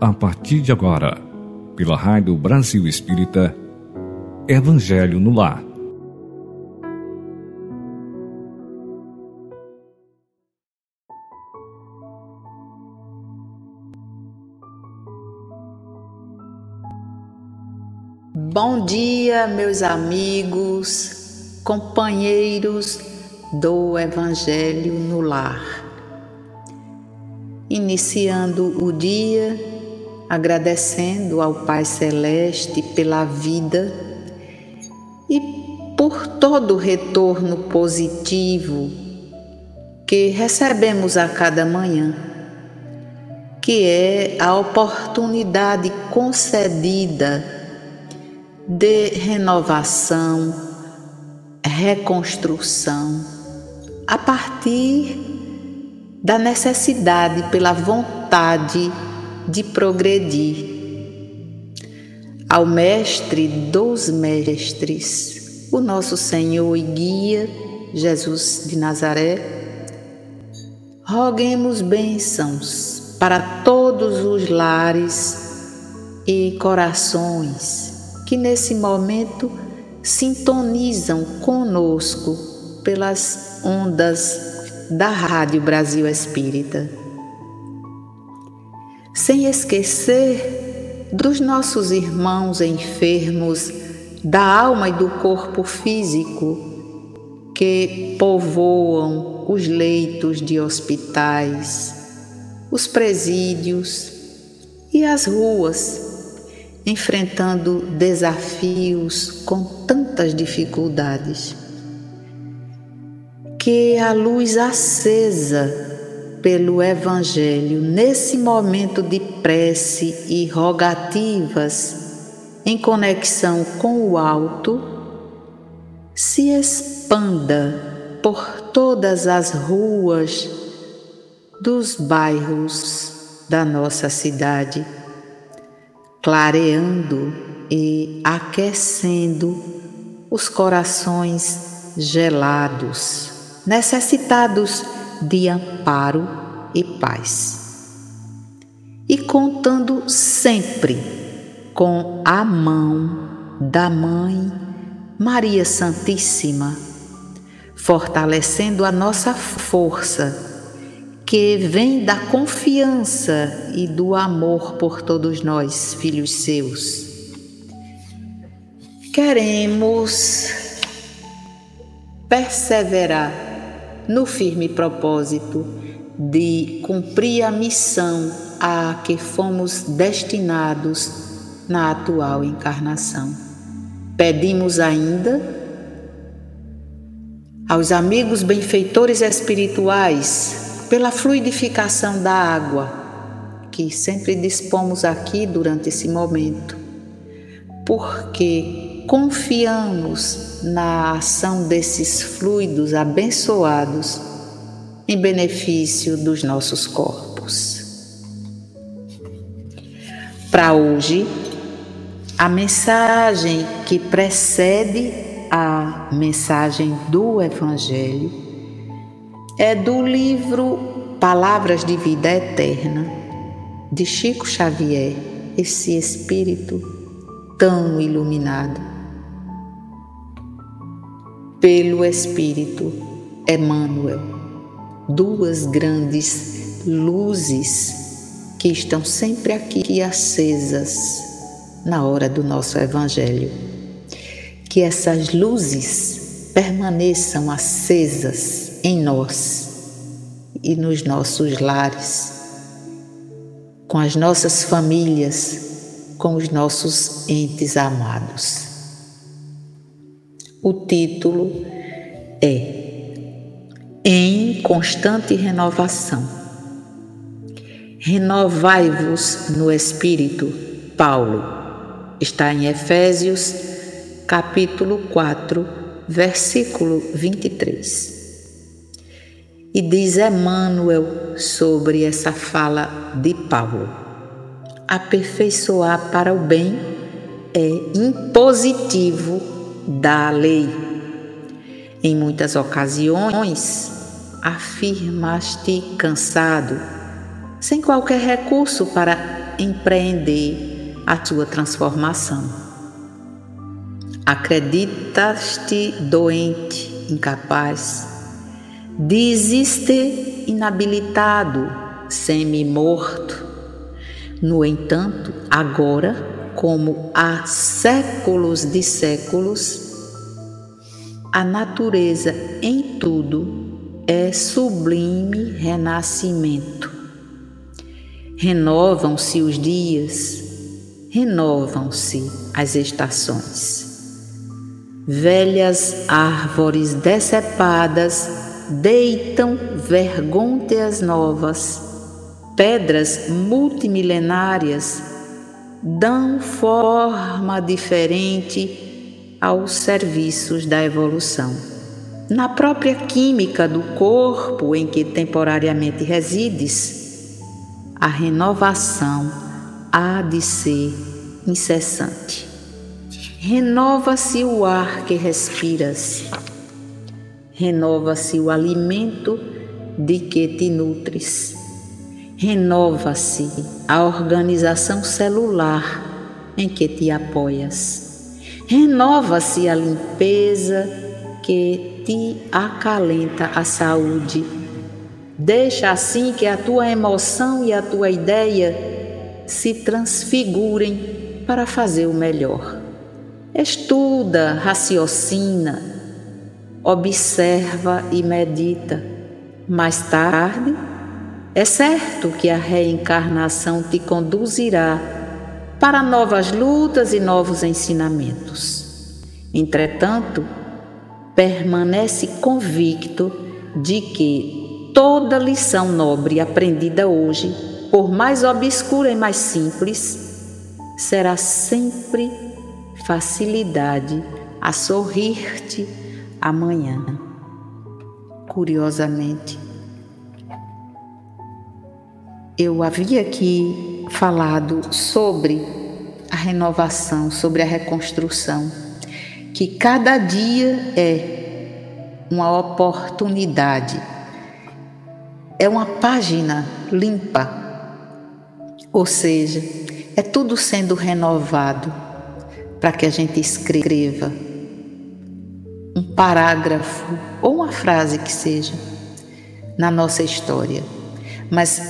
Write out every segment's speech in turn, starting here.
a partir de agora, pela Rádio Brasil Espírita, Evangelho no Lar. Bom dia, meus amigos, companheiros do Evangelho no Lar. Iniciando o dia, agradecendo ao Pai Celeste pela vida e por todo o retorno positivo que recebemos a cada manhã, que é a oportunidade concedida de renovação, reconstrução, a partir da necessidade pela vontade de progredir. Ao Mestre dos Mestres, o nosso Senhor e Guia, Jesus de Nazaré, roguemos bênçãos para todos os lares e corações que nesse momento sintonizam conosco pelas ondas da Rádio Brasil Espírita. Sem esquecer dos nossos irmãos enfermos da alma e do corpo físico que povoam os leitos de hospitais, os presídios e as ruas enfrentando desafios com tantas dificuldades. Que a luz acesa pelo Evangelho, nesse momento de prece e rogativas em conexão com o alto, se expanda por todas as ruas dos bairros da nossa cidade clareando e aquecendo os corações gelados, necessitados de amparo e paz. E contando sempre com a mão da Mãe Maria Santíssima, fortalecendo a nossa força que vem da confiança e do amor por todos nós, filhos seus. Queremos perseverar no firme propósito de cumprir a missão a que fomos destinados na atual encarnação. Pedimos ainda aos amigos benfeitores espirituais pela fluidificação da água que sempre dispomos aqui durante esse momento, porque confiamos na ação desses fluidos abençoados em benefício dos nossos corpos. Para hoje, a mensagem que precede a mensagem do Evangelho é do livro Palavras de Vida Eterna, de Chico Xavier, esse espírito tão iluminado. Pelo Espírito Emmanuel, duas grandes luzes que estão sempre aqui acesas na hora do nosso Evangelho. Que essas luzes permaneçam acesas em nós e nos nossos lares, com as nossas famílias, com os nossos entes amados. O título é Em Constante Renovação. Renovai-vos no Espírito, Paulo. Está em Efésios, capítulo 4, versículo 23. E diz Emmanuel sobre essa fala de Paulo: aperfeiçoar para o bem é impositivo da lei. Em muitas ocasiões, afirmaste cansado, sem qualquer recurso para empreender a tua transformação. Acreditas-te doente, incapaz, dizes-te inabilitado, semi-morto. No entanto, agora, como há séculos de séculos, a natureza em tudo é sublime renascimento. Renovam-se os dias, renovam-se as estações. Velhas árvores decepadas deitam vergônteas novas, pedras multimilenárias dão forma diferente aos serviços da evolução. Na própria química do corpo em que temporariamente resides, a renovação há de ser incessante. Renova-se o ar que respiras, renova-se o alimento de que te nutres, renova-se a organização celular em que te apoias renova-se a limpeza que te acalenta a saúde. Deixa assim que a tua emoção e a tua ideia se transfigurem para fazer o melhor. Estuda, raciocina, observa e medita. Mais tarde, é certo que a reencarnação te conduzirá para novas lutas e novos ensinamentos. Entretanto, permanece convicto de que toda lição nobre aprendida hoje, por mais obscura e mais simples, será sempre facilidade a sorrir-te amanhã. Curiosamente, eu havia aqui falado sobre a renovação, sobre a reconstrução, que cada dia é uma oportunidade, é uma página limpa, ou seja, é tudo sendo renovado para que a gente escreva um parágrafo ou uma frase que seja na nossa história. Mas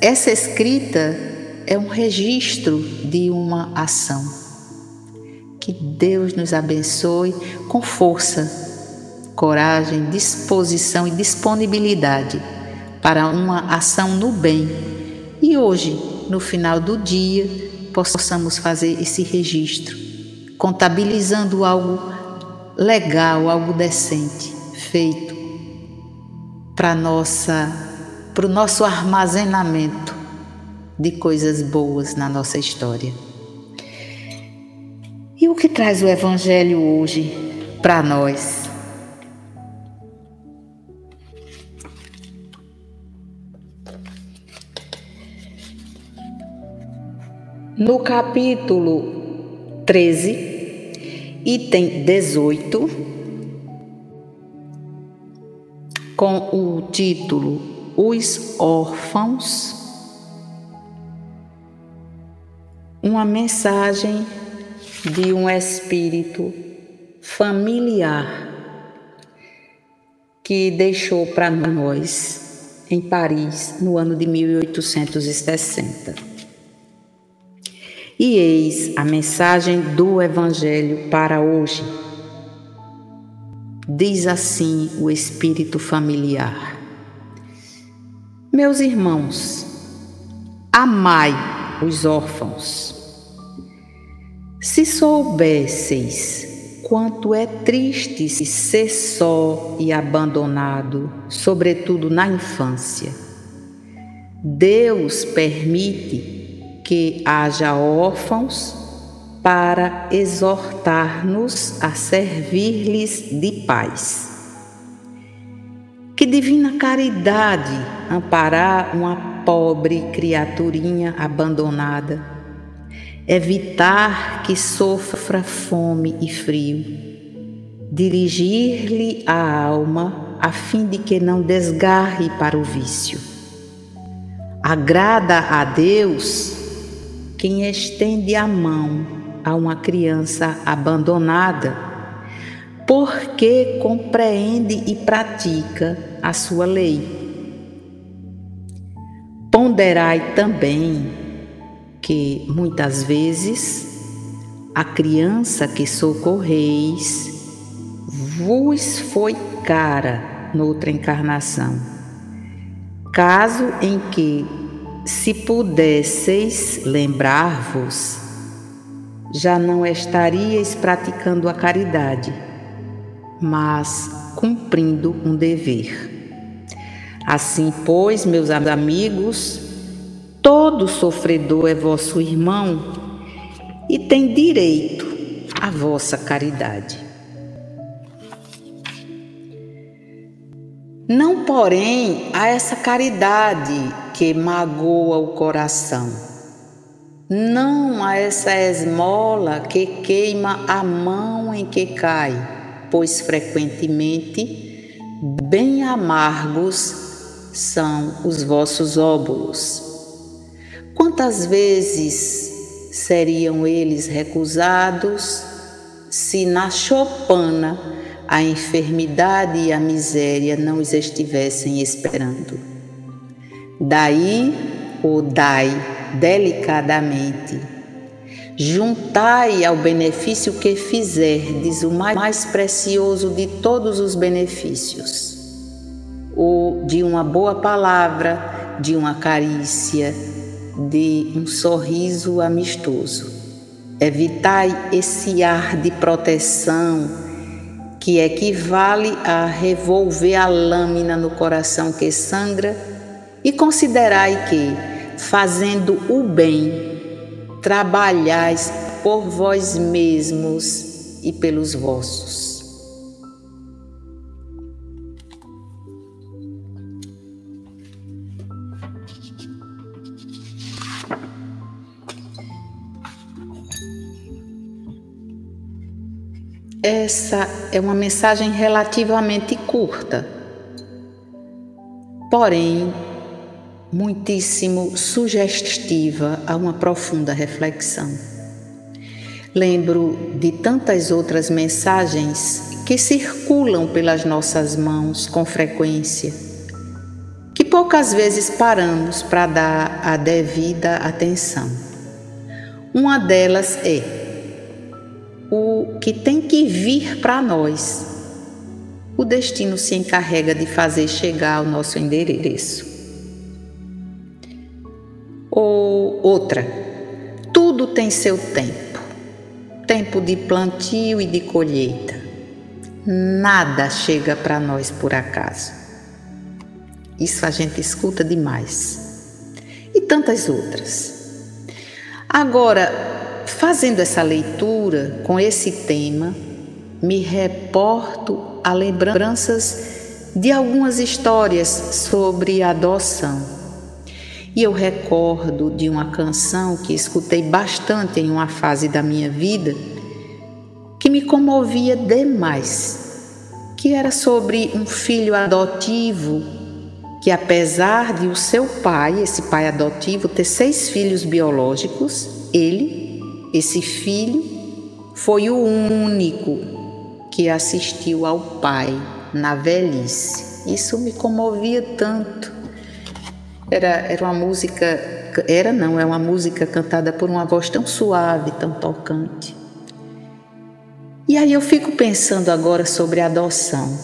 essa escrita é um registro de uma ação. Que Deus nos abençoe com força, coragem, disposição e disponibilidade para uma ação no bem. E hoje, no final do dia, possamos fazer esse registro, contabilizando algo legal, algo decente, feito para nossa para o nosso armazenamento de coisas boas na nossa história. E o que traz o Evangelho hoje para nós? No capítulo 13, item 18, com o título os órfãos, uma mensagem de um espírito familiar que deixou para nós em Paris no ano de 1860. E eis a mensagem do Evangelho para hoje. Diz assim o espírito familiar. Meus irmãos, amai os órfãos. Se soubesseis quanto é triste ser só e abandonado, sobretudo na infância, Deus permite que haja órfãos para exortar-nos a servir-lhes de paz. Que divina caridade amparar uma pobre criaturinha abandonada, evitar que sofra fome e frio, dirigir-lhe a alma a fim de que não desgarre para o vício. Agrada a Deus quem estende a mão a uma criança abandonada, porque compreende e pratica a sua lei. Ponderai também que muitas vezes a criança que socorreis vos foi cara noutra encarnação. Caso em que, se pudesseis lembrar-vos, já não estaríeis praticando a caridade, mas cumprindo um dever. Assim, pois, meus amigos, todo sofredor é vosso irmão e tem direito à vossa caridade. Não, porém, a essa caridade que magoa o coração, não a essa esmola que queima a mão em que cai, pois frequentemente bem amargos são os vossos óbolos. Quantas vezes seriam eles recusados se na chopana a enfermidade e a miséria não os estivessem esperando? Daí ou dai delicadamente, juntai ao benefício que fizerdes o mais precioso de todos os benefícios ou de uma boa palavra, de uma carícia, de um sorriso amistoso. Evitai esse ar de proteção que equivale a revolver a lâmina no coração que sangra e considerai que, fazendo o bem, trabalhais por vós mesmos e pelos vossos. Essa é uma mensagem relativamente curta, porém muitíssimo sugestiva a uma profunda reflexão. Lembro de tantas outras mensagens que circulam pelas nossas mãos com frequência, que poucas vezes paramos para dar a devida atenção. Uma delas é o que tem que vir para nós. O destino se encarrega de fazer chegar ao nosso endereço. Ou outra, tudo tem seu tempo. Tempo de plantio e de colheita. Nada chega para nós por acaso. Isso a gente escuta demais. E tantas outras. Agora, Fazendo essa leitura com esse tema, me reporto a lembranças de algumas histórias sobre adoção. E eu recordo de uma canção que escutei bastante em uma fase da minha vida, que me comovia demais, que era sobre um filho adotivo que apesar de o seu pai, esse pai adotivo, ter seis filhos biológicos, ele esse filho foi o único que assistiu ao pai na velhice. Isso me comovia tanto. Era, era uma música, era não, é uma música cantada por uma voz tão suave, tão tocante. E aí eu fico pensando agora sobre a adoção.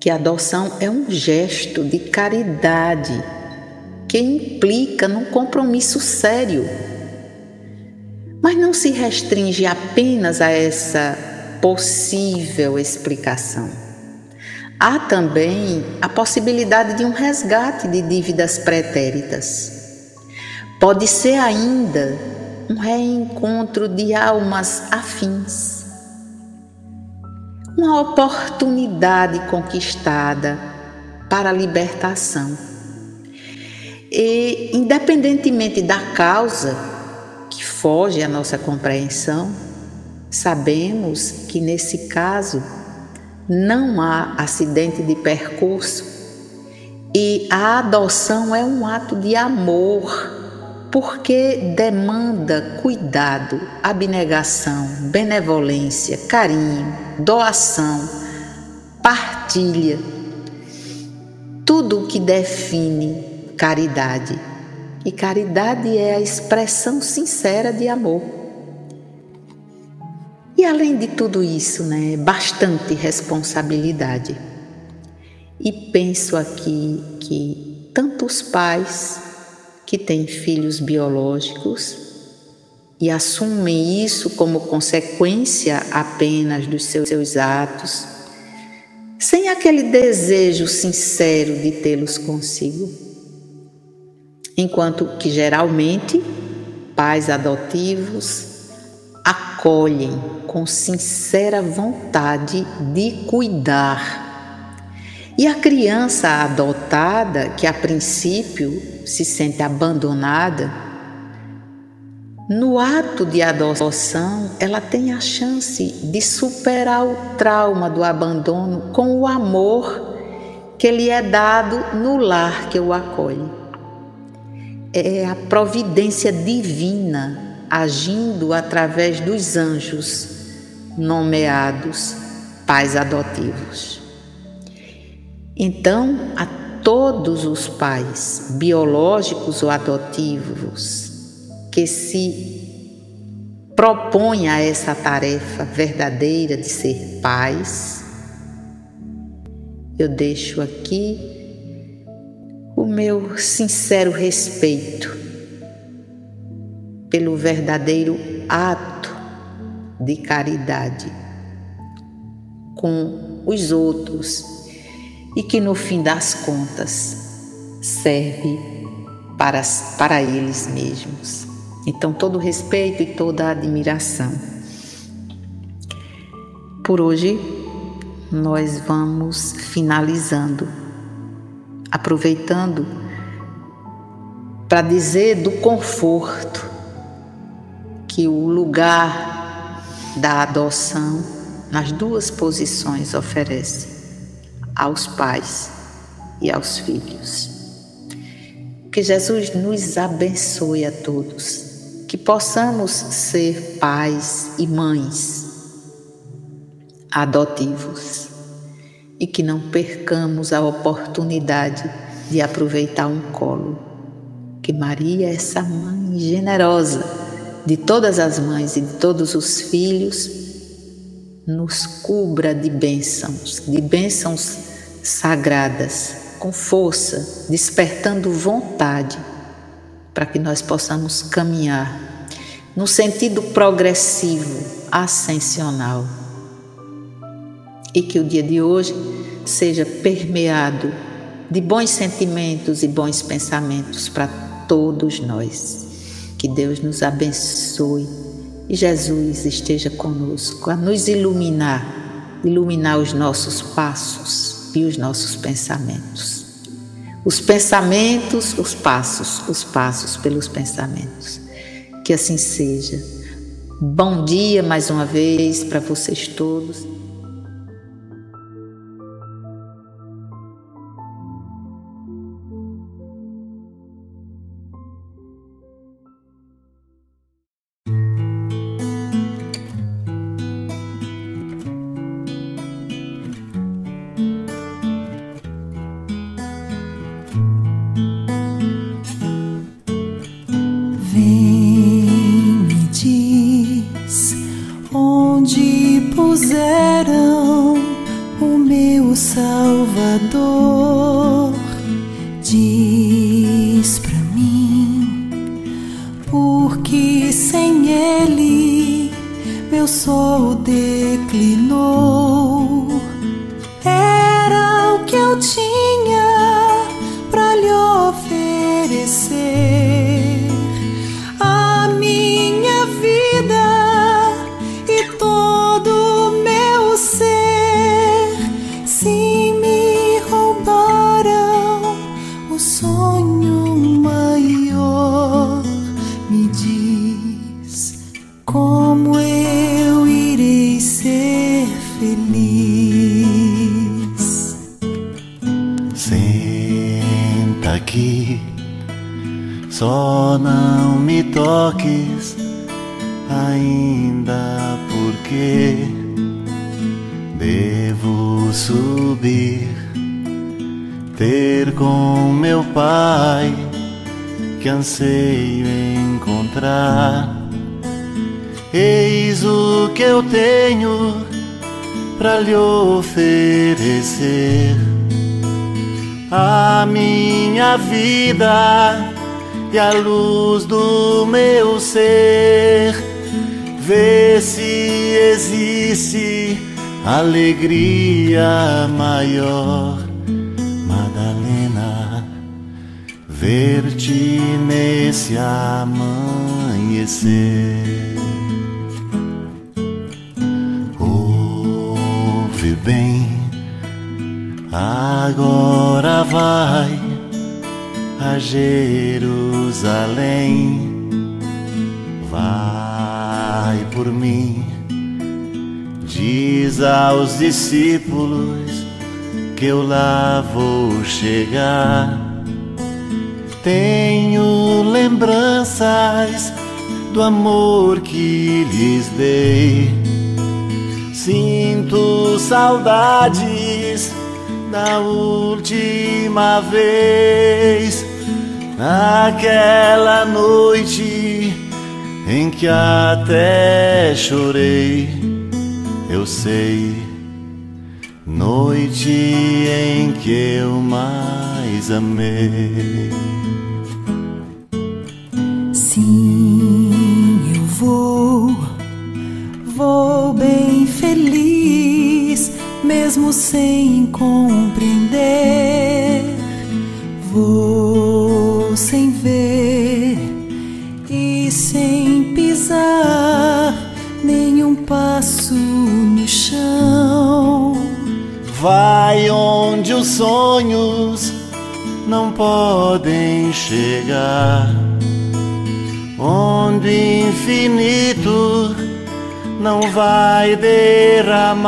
Que a adoção é um gesto de caridade que implica num compromisso sério mas não se restringe apenas a essa possível explicação. Há também a possibilidade de um resgate de dívidas pretéritas. Pode ser ainda um reencontro de almas afins. Uma oportunidade conquistada para a libertação. E, independentemente da causa, que foge à nossa compreensão, sabemos que nesse caso não há acidente de percurso e a adoção é um ato de amor porque demanda cuidado, abnegação, benevolência, carinho, doação, partilha, tudo o que define caridade. E caridade é a expressão sincera de amor. E além de tudo isso, né, bastante responsabilidade. E penso aqui que tantos pais que têm filhos biológicos e assumem isso como consequência apenas dos seus atos, sem aquele desejo sincero de tê-los consigo. Enquanto que geralmente pais adotivos acolhem com sincera vontade de cuidar. E a criança adotada, que a princípio se sente abandonada, no ato de adoção, ela tem a chance de superar o trauma do abandono com o amor que lhe é dado no lar que o acolhe. É a providência divina agindo através dos anjos nomeados pais adotivos. Então, a todos os pais, biológicos ou adotivos, que se propõem a essa tarefa verdadeira de ser pais, eu deixo aqui meu sincero respeito pelo verdadeiro ato de caridade com os outros e que no fim das contas serve para, para eles mesmos. Então, todo respeito e toda admiração. Por hoje, nós vamos finalizando, aproveitando para dizer do conforto que o lugar da adoção nas duas posições oferece aos pais e aos filhos. Que Jesus nos abençoe a todos que possamos ser pais e mães adotivos e que não percamos a oportunidade de aproveitar um colo. Que Maria, essa mãe generosa de todas as mães e de todos os filhos, nos cubra de bênçãos, de bênçãos sagradas, com força, despertando vontade para que nós possamos caminhar no sentido progressivo, ascensional. E que o dia de hoje seja permeado de bons sentimentos e bons pensamentos para todos nós. Que Deus nos abençoe e Jesus esteja conosco a nos iluminar, iluminar os nossos passos e os nossos pensamentos. Os pensamentos, os passos, os passos pelos pensamentos. Que assim seja. Bom dia mais uma vez para vocês todos. Chỉ devo subir, ter com meu pai que anseio encontrar. Eis o que eu tenho para lhe oferecer a minha vida e a luz do meu ser. Vê se existe alegria maior, Madalena, ver-te nesse amanhecer. Ouve bem, agora vai a Jerusalém. Vai por mim, diz aos discípulos que eu lá vou chegar. Tenho lembranças do amor que lhes dei. Sinto saudades da última vez naquela noite em que até chorei, eu sei, noite em que eu mais amei. Sim, eu vou, vou bem feliz, mesmo sem sonhos não podem chegar, onde o infinito não vai derramar,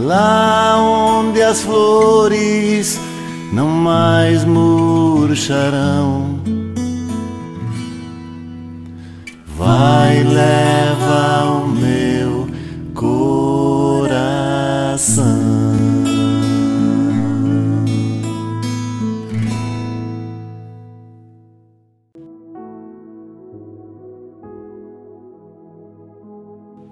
lá onde as flores não mais murcharão. Vai, leva